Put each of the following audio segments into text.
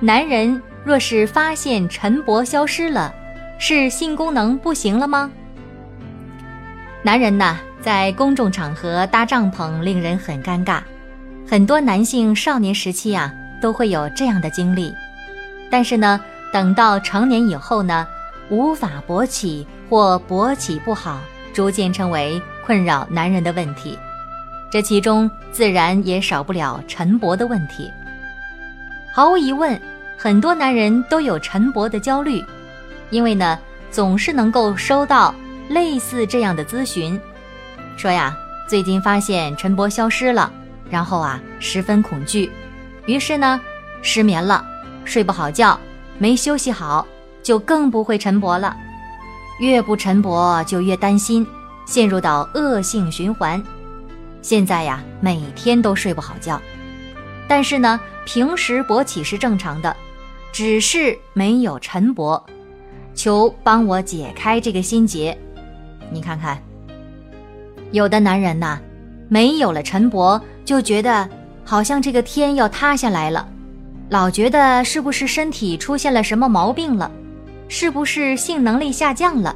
男人若是发现晨勃消失了，是性功能不行了吗？男人呐，在公众场合搭帐篷令人很尴尬，很多男性少年时期啊都会有这样的经历，但是呢，等到成年以后呢，无法勃起或勃起不好，逐渐成为困扰男人的问题。这其中自然也少不了晨勃的问题。毫无疑问，很多男人都有晨勃的焦虑，因为呢，总是能够收到类似这样的咨询，说呀，最近发现晨勃消失了，然后啊，十分恐惧，于是呢，失眠了，睡不好觉，没休息好，就更不会晨勃了，越不晨勃就越担心，陷入到恶性循环。现在呀，每天都睡不好觉，但是呢，平时勃起是正常的，只是没有晨勃，求帮我解开这个心结。你看看，有的男人呐，没有了晨勃，就觉得好像这个天要塌下来了，老觉得是不是身体出现了什么毛病了，是不是性能力下降了？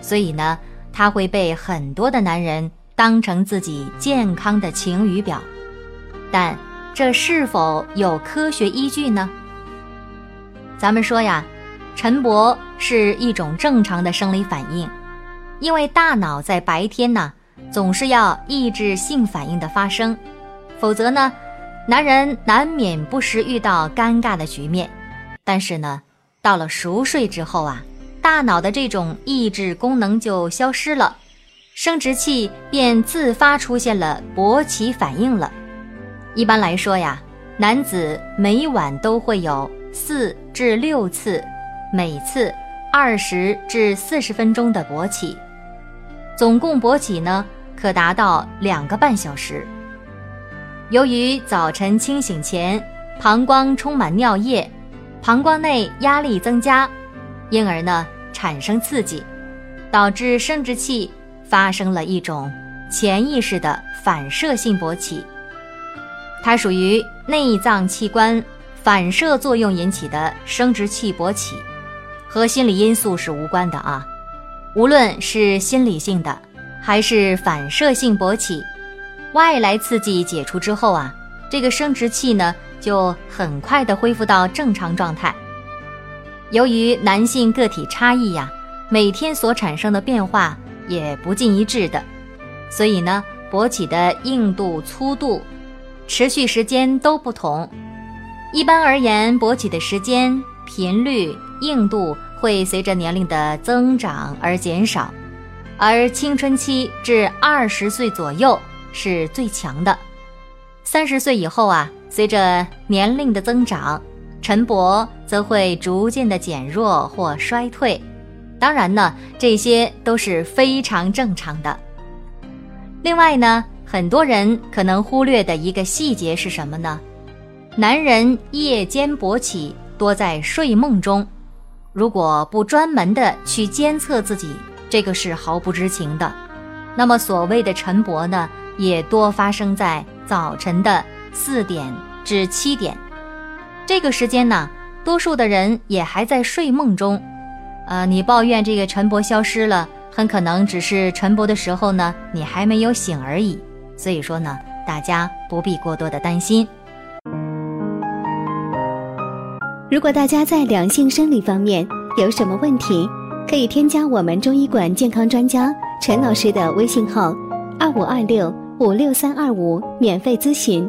所以呢，他会被很多的男人。当成自己健康的晴雨表，但这是否有科学依据呢？咱们说呀，晨勃是一种正常的生理反应，因为大脑在白天呢总是要抑制性反应的发生，否则呢，男人难免不时遇到尴尬的局面。但是呢，到了熟睡之后啊，大脑的这种抑制功能就消失了。生殖器便自发出现了勃起反应了。一般来说呀，男子每晚都会有四至六次，每次二十至四十分钟的勃起，总共勃起呢可达到两个半小时。由于早晨清醒前膀胱充满尿液，膀胱内压力增加，因而呢产生刺激，导致生殖器。发生了一种潜意识的反射性勃起，它属于内脏器官反射作用引起的生殖器勃起，和心理因素是无关的啊。无论是心理性的还是反射性勃起，外来刺激解除之后啊，这个生殖器呢就很快的恢复到正常状态。由于男性个体差异呀，每天所产生的变化。也不尽一致的，所以呢，勃起的硬度、粗度、持续时间都不同。一般而言，勃起的时间、频率、硬度会随着年龄的增长而减少，而青春期至二十岁左右是最强的。三十岁以后啊，随着年龄的增长，晨勃则会逐渐的减弱或衰退。当然呢，这些都是非常正常的。另外呢，很多人可能忽略的一个细节是什么呢？男人夜间勃起多在睡梦中，如果不专门的去监测自己，这个是毫不知情的。那么所谓的晨勃呢，也多发生在早晨的四点至七点，这个时间呢，多数的人也还在睡梦中。呃，你抱怨这个晨勃消失了，很可能只是晨勃的时候呢，你还没有醒而已。所以说呢，大家不必过多的担心。如果大家在两性生理方面有什么问题，可以添加我们中医馆健康专家陈老师的微信号：二五二六五六三二五，免费咨询。